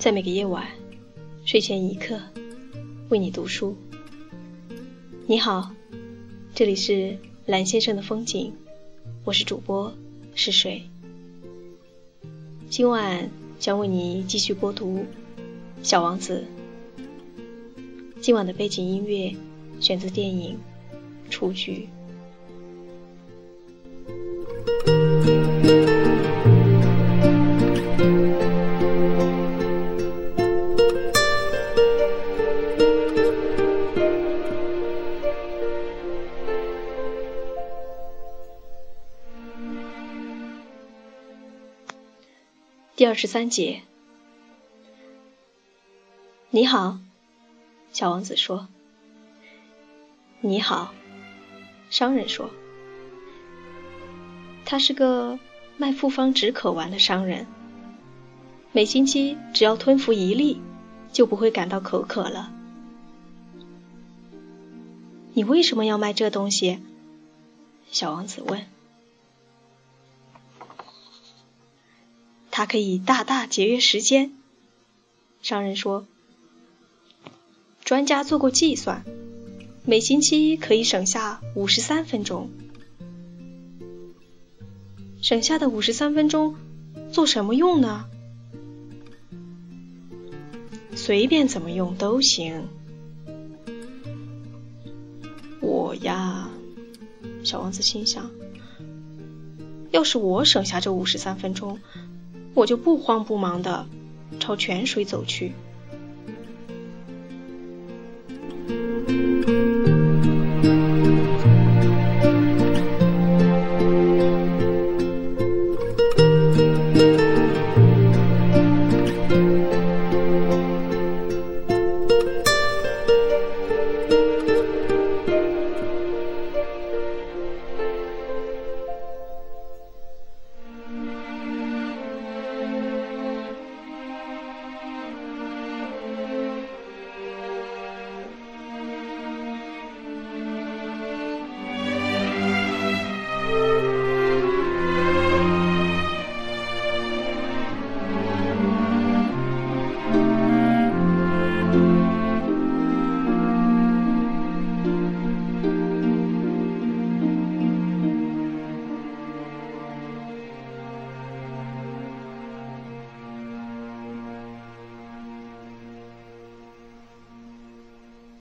在每个夜晚睡前一刻，为你读书。你好，这里是蓝先生的风景，我是主播是水。今晚将为你继续播读《小王子》。今晚的背景音乐选自电影《雏菊》。第二十三节，你好，小王子说。你好，商人说。他是个卖复方止渴丸的商人，每星期只要吞服一粒，就不会感到口渴了。你为什么要卖这东西？小王子问。它可以大大节约时间，商人说。专家做过计算，每星期可以省下五十三分钟。省下的五十三分钟做什么用呢？随便怎么用都行。我呀，小王子心想，要是我省下这五十三分钟。我就不慌不忙地朝泉水走去。